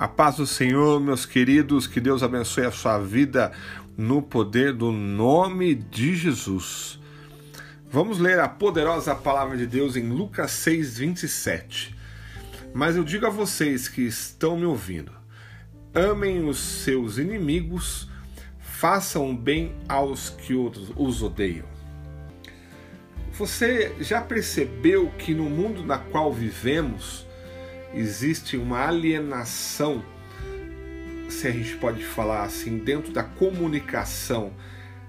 A paz do Senhor, meus queridos, que Deus abençoe a sua vida no poder do nome de Jesus. Vamos ler a poderosa palavra de Deus em Lucas 6, 27. Mas eu digo a vocês que estão me ouvindo: amem os seus inimigos, façam bem aos que os odeiam. Você já percebeu que no mundo na qual vivemos, existe uma alienação, se a gente pode falar assim, dentro da comunicação,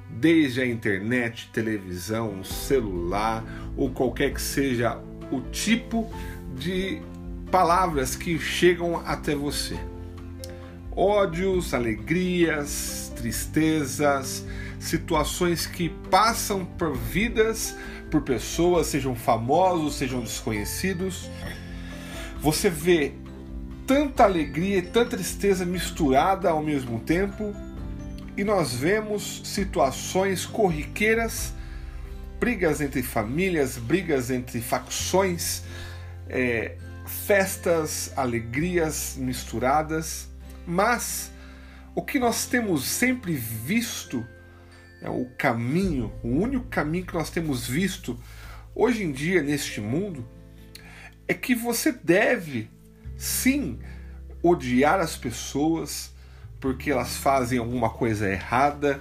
desde a internet, televisão, celular ou qualquer que seja o tipo de palavras que chegam até você. Ódios, alegrias, tristezas, situações que passam por vidas, por pessoas, sejam famosos, sejam desconhecidos você vê tanta alegria e tanta tristeza misturada ao mesmo tempo, e nós vemos situações corriqueiras, brigas entre famílias, brigas entre facções, é, festas, alegrias misturadas, mas o que nós temos sempre visto, é o caminho, o único caminho que nós temos visto hoje em dia neste mundo, é que você deve sim odiar as pessoas porque elas fazem alguma coisa errada,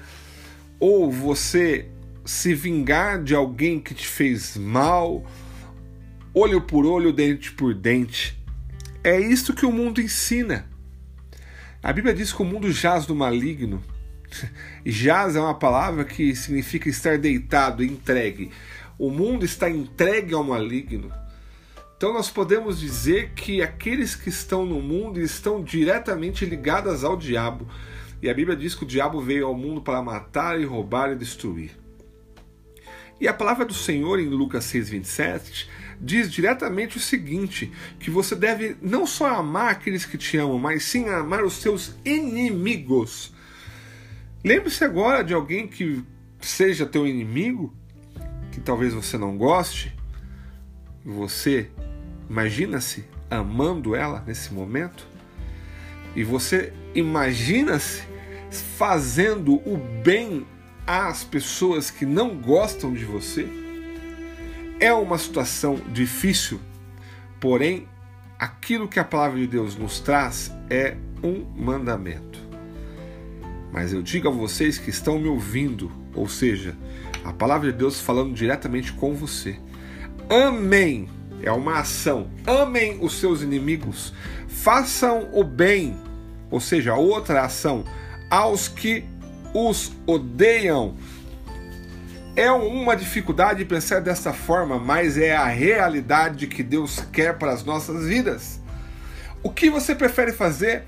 ou você se vingar de alguém que te fez mal, olho por olho, dente por dente. É isso que o mundo ensina. A Bíblia diz que o mundo jaz do maligno. Jaz é uma palavra que significa estar deitado, entregue. O mundo está entregue ao maligno. Então nós podemos dizer que aqueles que estão no mundo estão diretamente ligados ao diabo. E a Bíblia diz que o diabo veio ao mundo para matar e roubar e destruir. E a palavra do Senhor em Lucas 6:27 diz diretamente o seguinte: que você deve não só amar aqueles que te amam, mas sim amar os seus inimigos. Lembre-se agora de alguém que seja teu inimigo, que talvez você não goste, você Imagina-se amando ela nesse momento? E você imagina-se fazendo o bem às pessoas que não gostam de você? É uma situação difícil, porém, aquilo que a palavra de Deus nos traz é um mandamento. Mas eu digo a vocês que estão me ouvindo, ou seja, a palavra de Deus falando diretamente com você. Amém é uma ação. Amem os seus inimigos, façam o bem, ou seja, outra ação, aos que os odeiam. É uma dificuldade pensar dessa forma, mas é a realidade que Deus quer para as nossas vidas. O que você prefere fazer?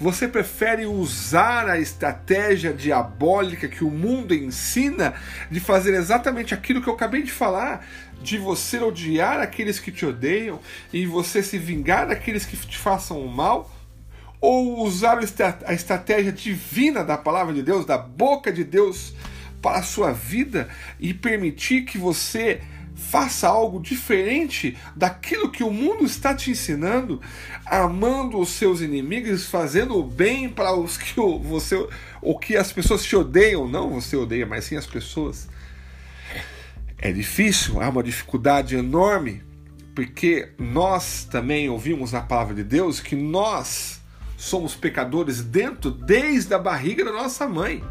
Você prefere usar a estratégia diabólica que o mundo ensina de fazer exatamente aquilo que eu acabei de falar, de você odiar aqueles que te odeiam e você se vingar daqueles que te façam o mal? Ou usar a estratégia divina da palavra de Deus, da boca de Deus para a sua vida e permitir que você faça algo diferente daquilo que o mundo está te ensinando, amando os seus inimigos, fazendo o bem para os que você, o que as pessoas te odeiam, não você odeia, mas sim as pessoas. É difícil, há uma dificuldade enorme, porque nós também ouvimos na palavra de Deus que nós somos pecadores dentro desde a barriga da nossa mãe.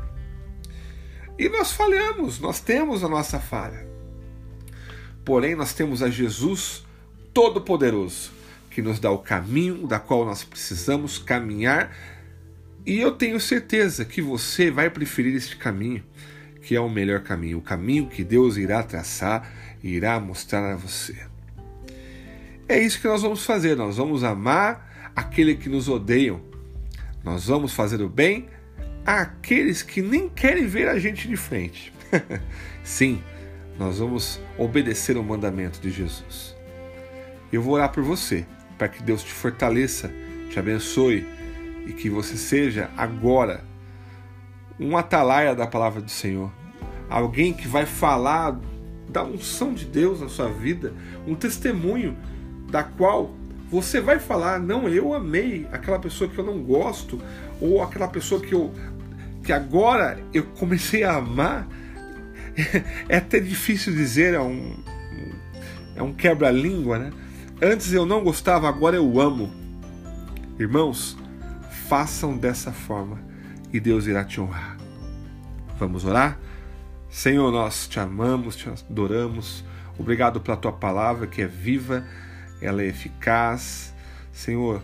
E nós falhamos, nós temos a nossa falha. Porém, nós temos a Jesus Todo-Poderoso, que nos dá o caminho da qual nós precisamos caminhar. E eu tenho certeza que você vai preferir este caminho que é o melhor caminho, o caminho que Deus irá traçar e irá mostrar a você. É isso que nós vamos fazer, nós vamos amar aquele que nos odeiam. Nós vamos fazer o bem àqueles que nem querem ver a gente de frente. Sim, nós vamos obedecer o mandamento de Jesus. Eu vou orar por você, para que Deus te fortaleça, te abençoe e que você seja agora um atalaia da palavra do Senhor, alguém que vai falar da unção de Deus na sua vida, um testemunho da qual Você vai falar, não, eu amei aquela pessoa que eu não gosto, ou aquela pessoa que eu que agora eu comecei a amar. É até difícil dizer, é um, é um quebra-língua, né? Antes eu não gostava, agora eu amo. Irmãos, façam dessa forma e Deus irá te honrar. Vamos orar? Senhor, nós te amamos, te adoramos. Obrigado pela tua palavra que é viva, ela é eficaz. Senhor,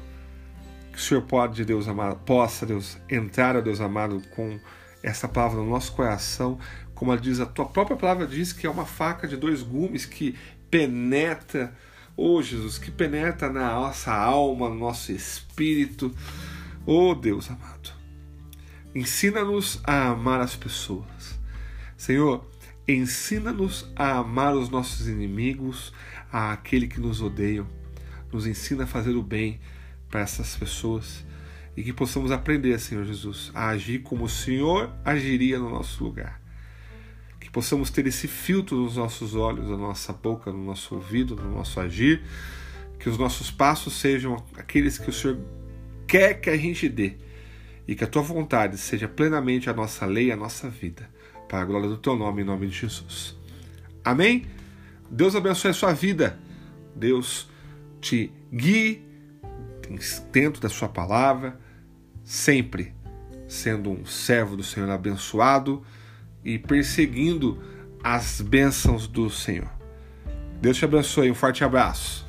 que o Senhor pode, Deus amado, possa, Deus, entrar, Deus amado, com essa palavra no nosso coração, como diz a tua própria palavra diz que é uma faca de dois gumes que penetra, oh Jesus, que penetra na nossa alma, no nosso espírito. Oh Deus amado, ensina-nos a amar as pessoas. Senhor, ensina-nos a amar os nossos inimigos, a aquele que nos odeiam. Nos ensina a fazer o bem para essas pessoas e que possamos aprender, Senhor Jesus, a agir como o Senhor agiria no nosso lugar. Possamos ter esse filtro nos nossos olhos, na nossa boca, no nosso ouvido, no nosso agir. Que os nossos passos sejam aqueles que o Senhor quer que a gente dê. E que a tua vontade seja plenamente a nossa lei, a nossa vida. Para a glória do teu nome, em nome de Jesus. Amém? Deus abençoe a sua vida. Deus te guie dentro da sua palavra, sempre sendo um servo do Senhor abençoado e perseguindo as bênçãos do Senhor. Deus te abençoe, um forte abraço.